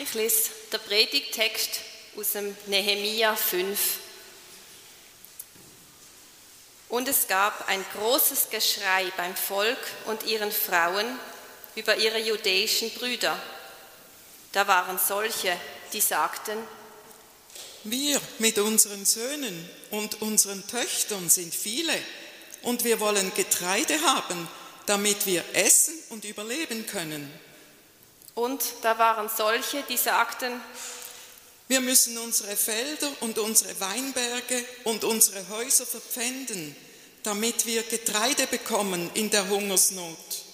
Ich lese den Predigtext aus dem Nehemia 5. Und es gab ein großes Geschrei beim Volk und ihren Frauen über ihre judäischen Brüder. Da waren solche, die sagten, wir mit unseren Söhnen und unseren Töchtern sind viele und wir wollen Getreide haben, damit wir essen und überleben können. Und da waren solche, die sagten, wir müssen unsere Felder und unsere Weinberge und unsere Häuser verpfänden, damit wir Getreide bekommen in der Hungersnot.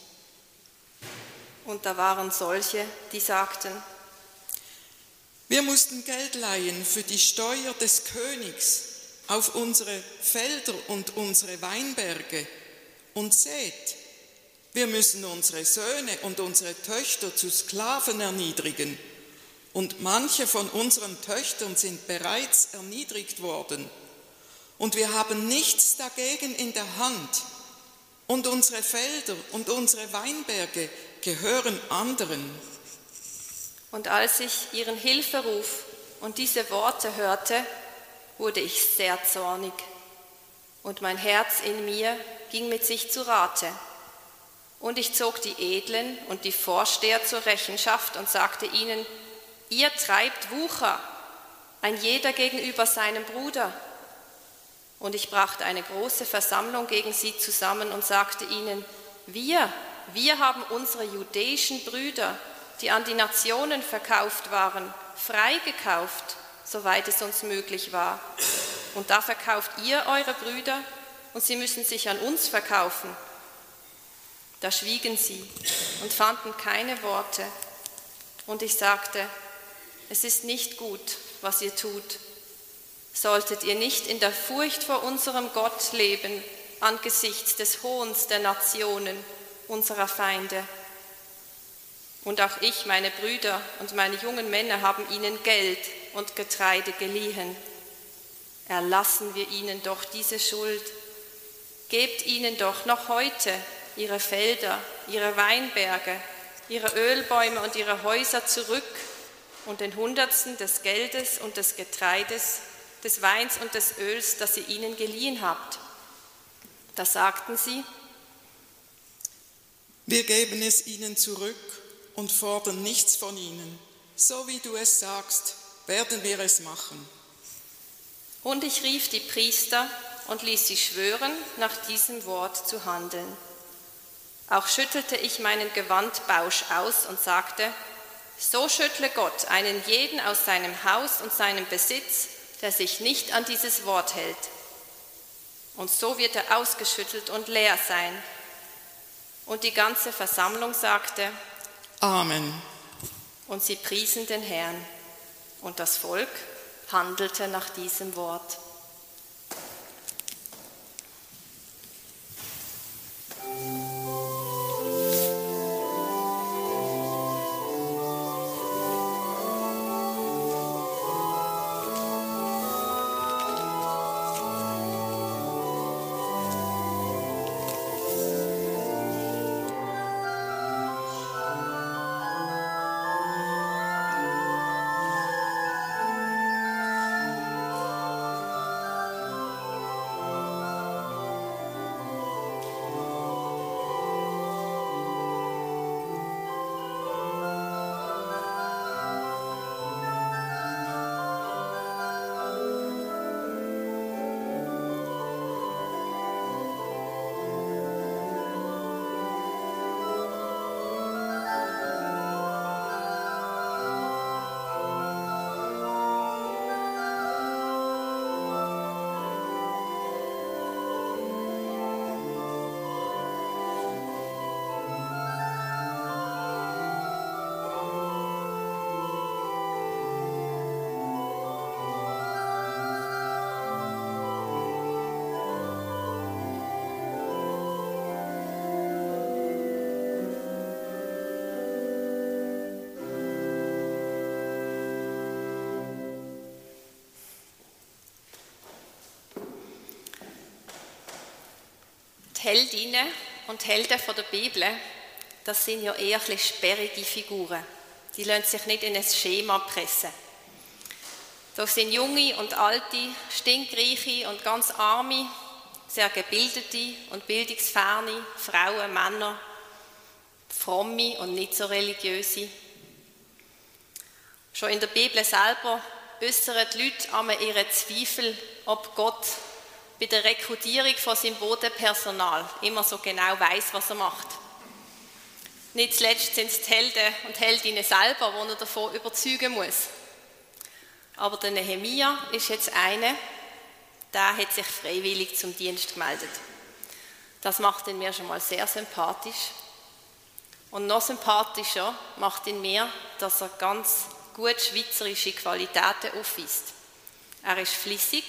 Und da waren solche, die sagten, wir mussten Geld leihen für die Steuer des Königs auf unsere Felder und unsere Weinberge. Und seht, wir müssen unsere Söhne und unsere Töchter zu Sklaven erniedrigen. Und manche von unseren Töchtern sind bereits erniedrigt worden. Und wir haben nichts dagegen in der Hand. Und unsere Felder und unsere Weinberge gehören anderen. Und als ich ihren Hilferuf und diese Worte hörte, wurde ich sehr zornig. Und mein Herz in mir ging mit sich zu Rate. Und ich zog die Edlen und die Vorsteher zur Rechenschaft und sagte ihnen, ihr treibt Wucher, ein jeder gegenüber seinem Bruder. Und ich brachte eine große Versammlung gegen sie zusammen und sagte ihnen, wir, wir haben unsere judäischen Brüder, die an die Nationen verkauft waren, freigekauft, soweit es uns möglich war. Und da verkauft ihr eure Brüder und sie müssen sich an uns verkaufen. Da schwiegen sie und fanden keine Worte. Und ich sagte, es ist nicht gut, was ihr tut. Solltet ihr nicht in der Furcht vor unserem Gott leben, angesichts des Hohns der Nationen, unserer Feinde? Und auch ich, meine Brüder und meine jungen Männer haben ihnen Geld und Getreide geliehen. Erlassen wir ihnen doch diese Schuld. Gebt ihnen doch noch heute ihre Felder, ihre Weinberge, ihre Ölbäume und ihre Häuser zurück und den Hundertsten des Geldes und des Getreides, des Weins und des Öls, das ihr ihnen geliehen habt. Da sagten sie, wir geben es ihnen zurück und fordern nichts von ihnen. So wie du es sagst, werden wir es machen. Und ich rief die Priester und ließ sie schwören, nach diesem Wort zu handeln. Auch schüttelte ich meinen Gewandbausch aus und sagte, so schüttle Gott einen jeden aus seinem Haus und seinem Besitz, der sich nicht an dieses Wort hält. Und so wird er ausgeschüttelt und leer sein. Und die ganze Versammlung sagte, Amen. Und sie priesen den Herrn. Und das Volk handelte nach diesem Wort. Heldinnen und Helden von der Bibel, das sind ja eher ein sperrige Figuren. Die lassen sich nicht in ein Schema pressen. Da sind junge und alte, stinkreiche und ganz arme, sehr gebildete und bildungsferne Frauen, Männer, fromme und nicht so religiöse. Schon in der Bibel selber äußern die Leute einmal ihre Zweifel, ob Gott bei der Rekrutierung von seinem Bodenpersonal immer so genau weiß, was er macht. Nicht zuletzt sind es die Helden und Heldinnen selber, die er davon überzeugen muss. Aber der Nehemia ist jetzt einer, der hat sich freiwillig zum Dienst gemeldet. Das macht ihn mir schon mal sehr sympathisch. Und noch sympathischer macht ihn mir, dass er ganz gut schweizerische Qualitäten aufweist. Er ist flüssig,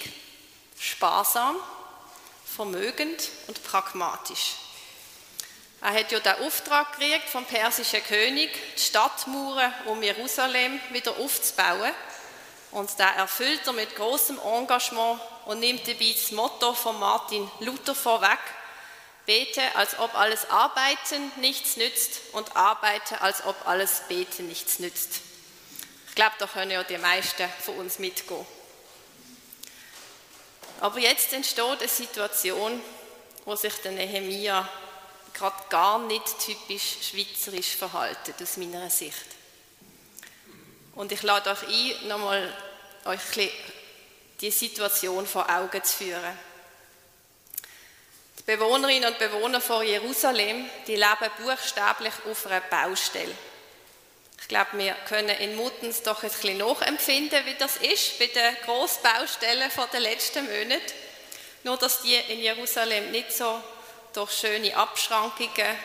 sparsam, vermögend und pragmatisch. Er hat ja den Auftrag gekriegt vom persischen König, die Stadtmauern um Jerusalem wieder aufzubauen. Und da erfüllt er mit großem Engagement und nimmt dabei das Motto von Martin Luther vorweg: Bete, als ob alles Arbeiten nichts nützt und arbeite, als ob alles Beten nichts nützt. Ich glaube, da können ja die meisten von uns mitgehen. Aber jetzt entsteht eine Situation, wo sich der Nehemia gerade gar nicht typisch schweizerisch verhalten, aus meiner Sicht. Und ich lade euch ein, nochmal euch die Situation vor Augen zu führen. Die Bewohnerinnen und Bewohner von Jerusalem, die leben buchstäblich auf einer Baustelle. Ich glaube, wir können in Muttens doch ein bisschen nachempfinden, wie das ist bei den Grossbaustellen der letzten Monate. Nur, dass die in Jerusalem nicht so durch schöne Abschrankungen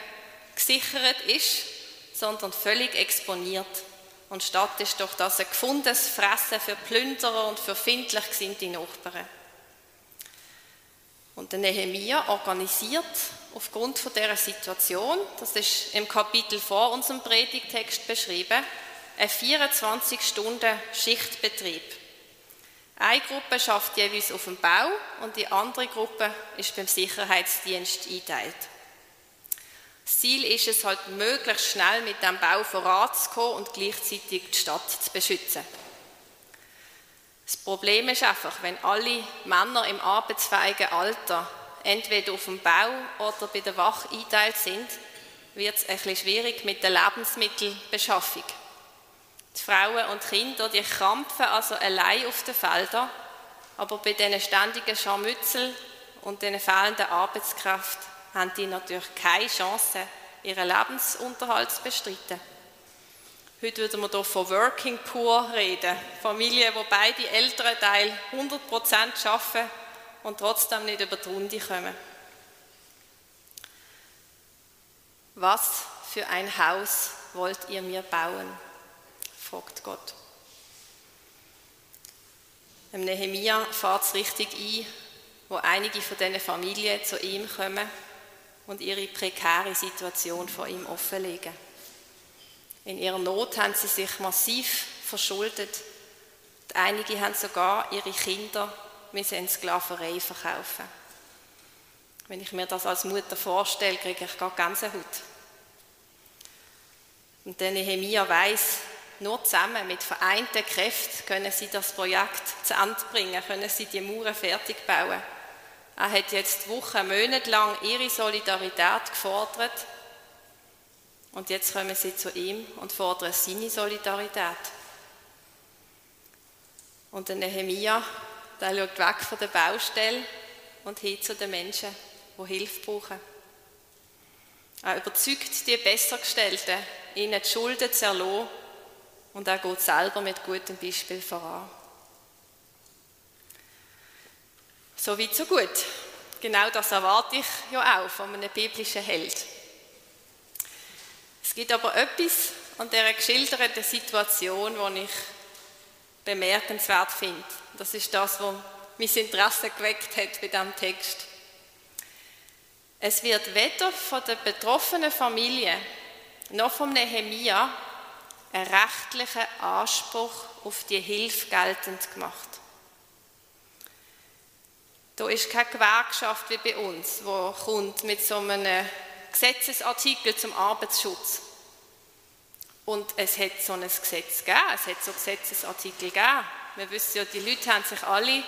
gesichert ist, sondern völlig exponiert. Und statt ist doch das ein gefundenes Fressen für Plünderer und für findlich gesinnte Nachbarn. Und der Nehemia organisiert aufgrund von dieser Situation, das ist im Kapitel vor unserem Predigtext beschrieben, ein 24-Stunden-Schichtbetrieb. Eine Gruppe schafft jeweils auf dem Bau und die andere Gruppe ist beim Sicherheitsdienst eingeteilt. Das Ziel ist es halt, möglichst schnell mit dem Bau voranzukommen und gleichzeitig die Stadt zu beschützen. Das Problem ist einfach, wenn alle Männer im arbeitsfähigen Alter entweder auf dem Bau oder bei der Wache eingeteilt sind, wird es bisschen schwierig mit der Lebensmittelbeschaffung. Die Frauen und Kinder, die krampfen also allein auf den Feldern, aber bei diesen ständigen Scharmützeln und den fehlenden Arbeitskraft haben die natürlich keine Chance, ihren Lebensunterhalt zu bestreiten. Heute würden wir hier von Working Poor reden. Familien, wo beide Elternteile 100% arbeiten und trotzdem nicht über die Runde kommen. Was für ein Haus wollt ihr mir bauen? fragt Gott. Im Nehemia fährt es richtig ein, wo einige von diesen Familien zu ihm kommen und ihre prekäre Situation vor ihm offenlegen. In ihrer Not haben sie sich massiv verschuldet. Einige haben sogar ihre Kinder müssen in Sklaverei verkaufen. Wenn ich mir das als Mutter vorstelle, kriege ich gar Gänsehaut. Und der Nehemia weiß, nur zusammen mit vereinten Kräften können sie das Projekt zu Ende bringen, können sie die Mauern fertig bauen. Er hat jetzt Wochen, Monate lang ihre Solidarität gefordert und jetzt kommen sie zu ihm und fordern seine Solidarität. Und der Nehemia, der schaut weg von der Baustelle und hin zu den Menschen, die Hilfe brauchen. Er überzeugt die Bessergestellten, ihnen die Schulden zu erlassen und er geht selber mit gutem Beispiel voran. So weit, so gut. Genau das erwarte ich ja auch von einem biblischen Held. Es gibt aber etwas an dieser geschilderten Situation, die ich bemerkenswert finde. Das ist das, was mein Interesse geweckt hat bei diesem Text. Es wird weder von der betroffenen Familie noch vom Nehemia ein rechtlicher Anspruch auf die Hilfe geltend gemacht. Da ist keine Gewerkschaft wie bei uns, wo kommt mit so einem Gesetzesartikel zum Arbeitsschutz. Und es hat so ein Gesetz gegeben, es hat so Gesetzesartikel gegeben. Wir wissen ja, die Leute haben sich alle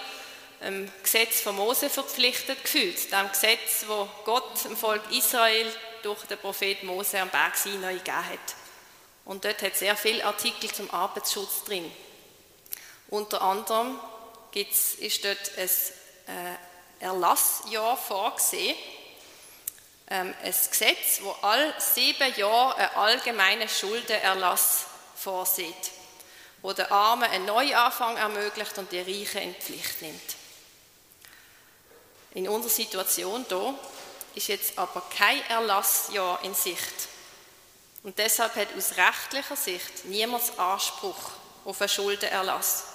im Gesetz von Mose verpflichtet gefühlt, dem Gesetz, wo Gott dem Volk Israel durch den Prophet Mose am Berg Sinai gegeben hat. Und dort hat sehr viele Artikel zum Arbeitsschutz drin. Unter anderem gibt's, ist dort ein äh, Erlassjahr vorgesehen, ähm, ein Gesetz, wo all sieben Jahre einen allgemeinen Schuldenerlass vorsieht, wo den Armen einen Neuanfang ermöglicht und die Reichen in die Pflicht nimmt. In unserer Situation hier ist jetzt aber kein Erlassjahr in Sicht. Und deshalb hat aus rechtlicher Sicht niemand Anspruch auf einen Schuldenerlass.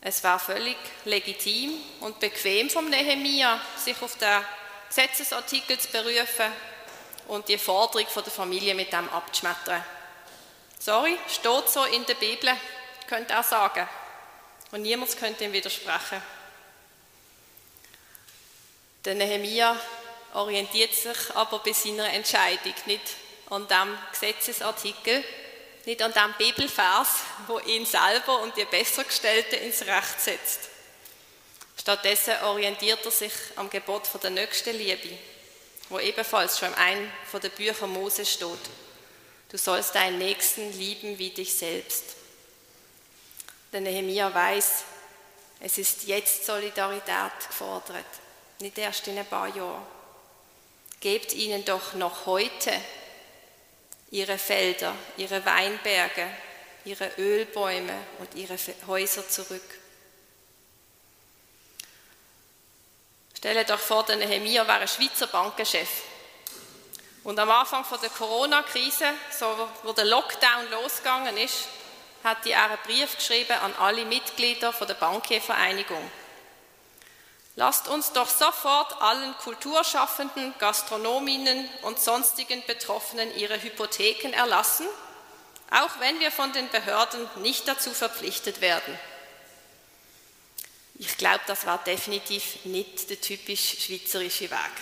Es war völlig legitim und bequem vom Nehemia, sich auf den Gesetzesartikel zu berufen und die Forderung der Familie mit dem abzuschmettern. Sorry, steht so in der Bibel, könnte er sagen. Und niemand könnte ihm widersprechen. Der Nehemia orientiert sich aber bei seiner Entscheidung nicht an dem Gesetzesartikel, nicht an dem Bibelvers, wo ihn selber und die Bessergestellten ins Recht setzt. Stattdessen orientiert er sich am Gebot von der nächsten Liebe, wo ebenfalls schon in einem von den Büchern Mose steht. Du sollst deinen Nächsten lieben wie dich selbst. Der Nehemiah weiß, es ist jetzt Solidarität gefordert, nicht erst in ein paar Jahren. Gebt ihnen doch noch heute ihre Felder, ihre Weinberge, ihre Ölbäume und ihre Häuser zurück. Stellt euch vor, der Nehemiah war ein Schweizer Bankenchef. Und am Anfang der Corona-Krise, so wo der Lockdown losgegangen ist, hat er einen Brief geschrieben an alle Mitglieder der Bankiervereinigung. Lasst uns doch sofort allen Kulturschaffenden, Gastronominnen und sonstigen Betroffenen ihre Hypotheken erlassen, auch wenn wir von den Behörden nicht dazu verpflichtet werden. Ich glaube, das war definitiv nicht der typisch schweizerische Weg.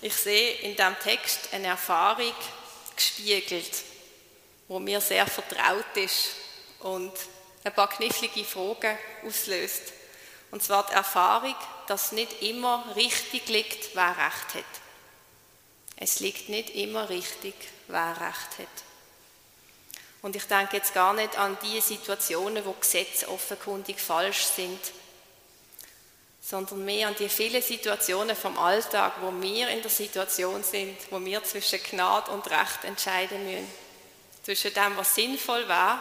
Ich sehe in dem Text eine Erfahrung gespiegelt, wo mir sehr vertraut ist und ein paar knifflige Fragen auslöst. Und zwar die Erfahrung, dass nicht immer richtig liegt, wer Recht hat. Es liegt nicht immer richtig, wer Recht hat. Und ich denke jetzt gar nicht an die Situationen, wo Gesetze offenkundig falsch sind, sondern mehr an die vielen Situationen vom Alltag, wo wir in der Situation sind, wo wir zwischen Gnade und Recht entscheiden müssen. Zwischen dem, was sinnvoll war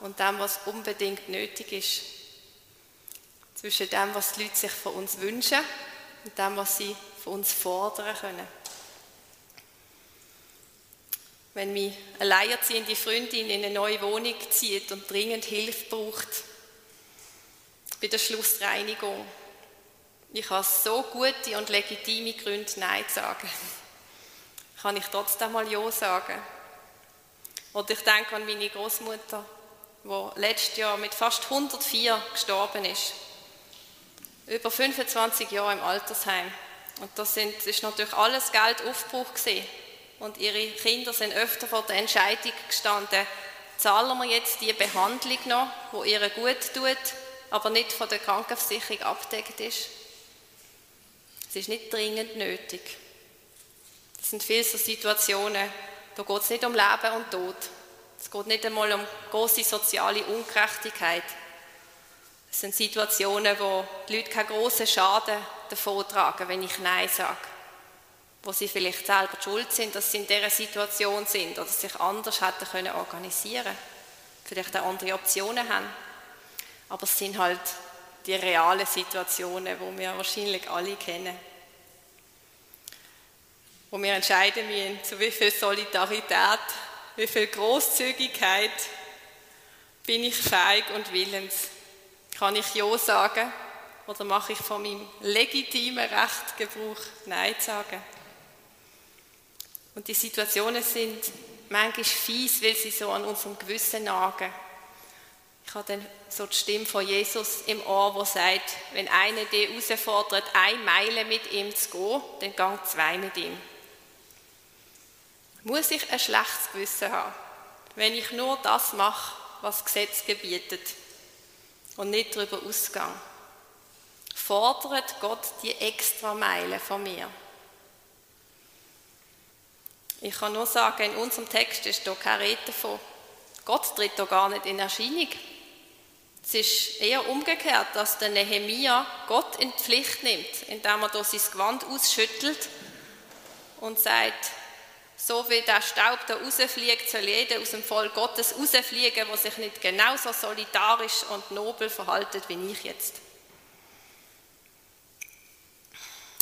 und dem, was unbedingt nötig ist. Zwischen dem, was die Leute sich von uns wünschen und dem, was sie von uns fordern können. Wenn mich eine alleinerziehende Freundin in eine neue Wohnung zieht und dringend Hilfe braucht bei der Schlussreinigung, ich habe so gute und legitime Gründe, Nein zu sagen. Kann ich trotzdem mal Ja sagen? Oder ich denke an meine Großmutter, wo letztes Jahr mit fast 104 gestorben ist. Über 25 Jahre im Altersheim. Und das, sind, ist natürlich alles Geld Aufbruch. Und ihre Kinder sind öfter vor der Entscheidung gestanden, zahlen wir jetzt die Behandlung noch, wo ihr gut tut, aber nicht von der Krankenversicherung abgedeckt ist. Es ist nicht dringend nötig. Es sind viele so Situationen, da geht es nicht um Leben und Tod, es geht nicht einmal um große soziale Ungerechtigkeit. Es sind Situationen, wo die Leute keinen großen Schaden davon tragen, wenn ich Nein sage. Wo sie vielleicht selber schuld sind, dass sie in dieser Situation sind oder sich anders hätten können organisieren Vielleicht auch andere Optionen haben. Aber es sind halt die realen Situationen, wo wir wahrscheinlich alle kennen. Wo wir entscheiden müssen, zu wie viel Solidarität wie viel Großzügigkeit bin ich fähig und willens? Kann ich Ja sagen oder mache ich von meinem legitimen Recht Gebrauch, Nein sagen? Und die Situationen sind manchmal fies, weil sie so an unserem Gewissen nagen. Ich habe dann so die Stimme von Jesus im Ohr, wo sagt, wenn einer dich herausfordert, eine Meile mit ihm zu gehen, dann gang zwei mit ihm. Muss ich ein schlechtes Gewissen haben, wenn ich nur das mache, was das Gesetz gebietet und nicht darüber ausgehe? Fordert Gott die extra Meile von mir? Ich kann nur sagen, in unserem Text ist hier keine Rede davon. Gott tritt hier gar nicht in Erscheinung. Es ist eher umgekehrt, dass der Nehemia Gott in die Pflicht nimmt, indem er hier sein Gewand ausschüttelt und sagt, so wie der Staub da rausfliegt, soll jeder aus dem Volk Gottes rausfliegen, der sich nicht genauso solidarisch und nobel verhaltet wie ich jetzt.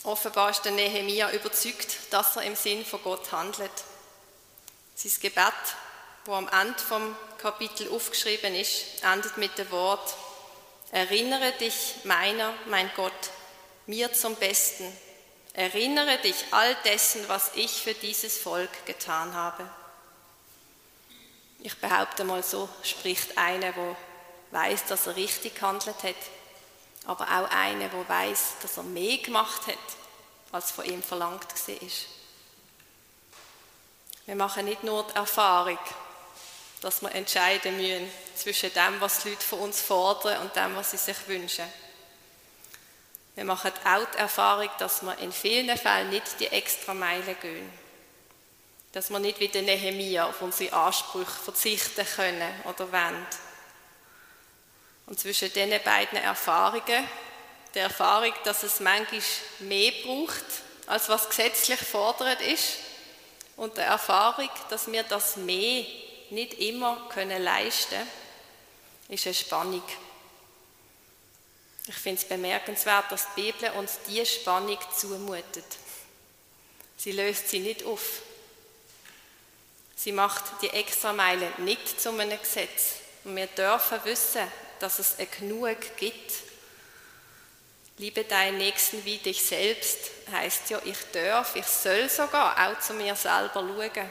Offenbar ist der Nehemia überzeugt, dass er im Sinn von Gott handelt. Sein Gebet, wo am Ende vom Kapitel aufgeschrieben ist, endet mit dem Wort: Erinnere dich meiner, mein Gott, mir zum Besten. Erinnere dich all dessen, was ich für dieses Volk getan habe. Ich behaupte mal so, spricht einer, wo weiß, dass er richtig gehandelt hat aber auch einer, der weiß, dass er mehr gemacht hat, als von ihm verlangt war. Wir machen nicht nur die Erfahrung, dass wir entscheiden müssen zwischen dem, was die Leute von uns fordern und dem, was sie sich wünschen. Wir machen auch die Erfahrung, dass wir in vielen Fällen nicht die extra Meile gehen. Dass wir nicht wie der Nehemia auf unsere Ansprüche verzichten können oder wollen und zwischen diesen beiden Erfahrungen, der Erfahrung, dass es manchmal mehr braucht, als was gesetzlich fordert ist, und der Erfahrung, dass wir das mehr nicht immer können leisten können, ist eine Spannung. Ich finde es bemerkenswert, dass die Bibel uns diese Spannung zumutet. Sie löst sie nicht auf. Sie macht die Extrameile nicht zu einem Gesetz. Und wir dürfen wissen, dass es Genug gibt. Liebe deinen Nächsten wie dich selbst heißt ja, ich darf, ich soll sogar auch zu mir selber schauen.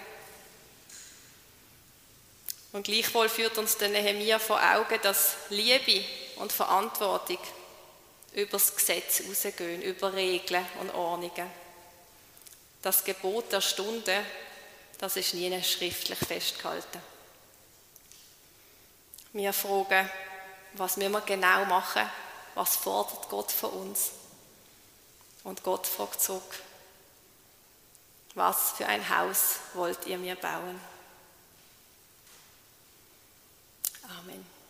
Und gleichwohl führt uns der Nehemiah vor Augen, dass Liebe und Verantwortung über das Gesetz rausgehen, über Regeln und Ordnungen. Das Gebot der Stunde, das ist nie schriftlich festgehalten. Wir fragen, was müssen wir genau machen, was fordert Gott von uns. Und Gott fragt zurück, was für ein Haus wollt ihr mir bauen? Amen.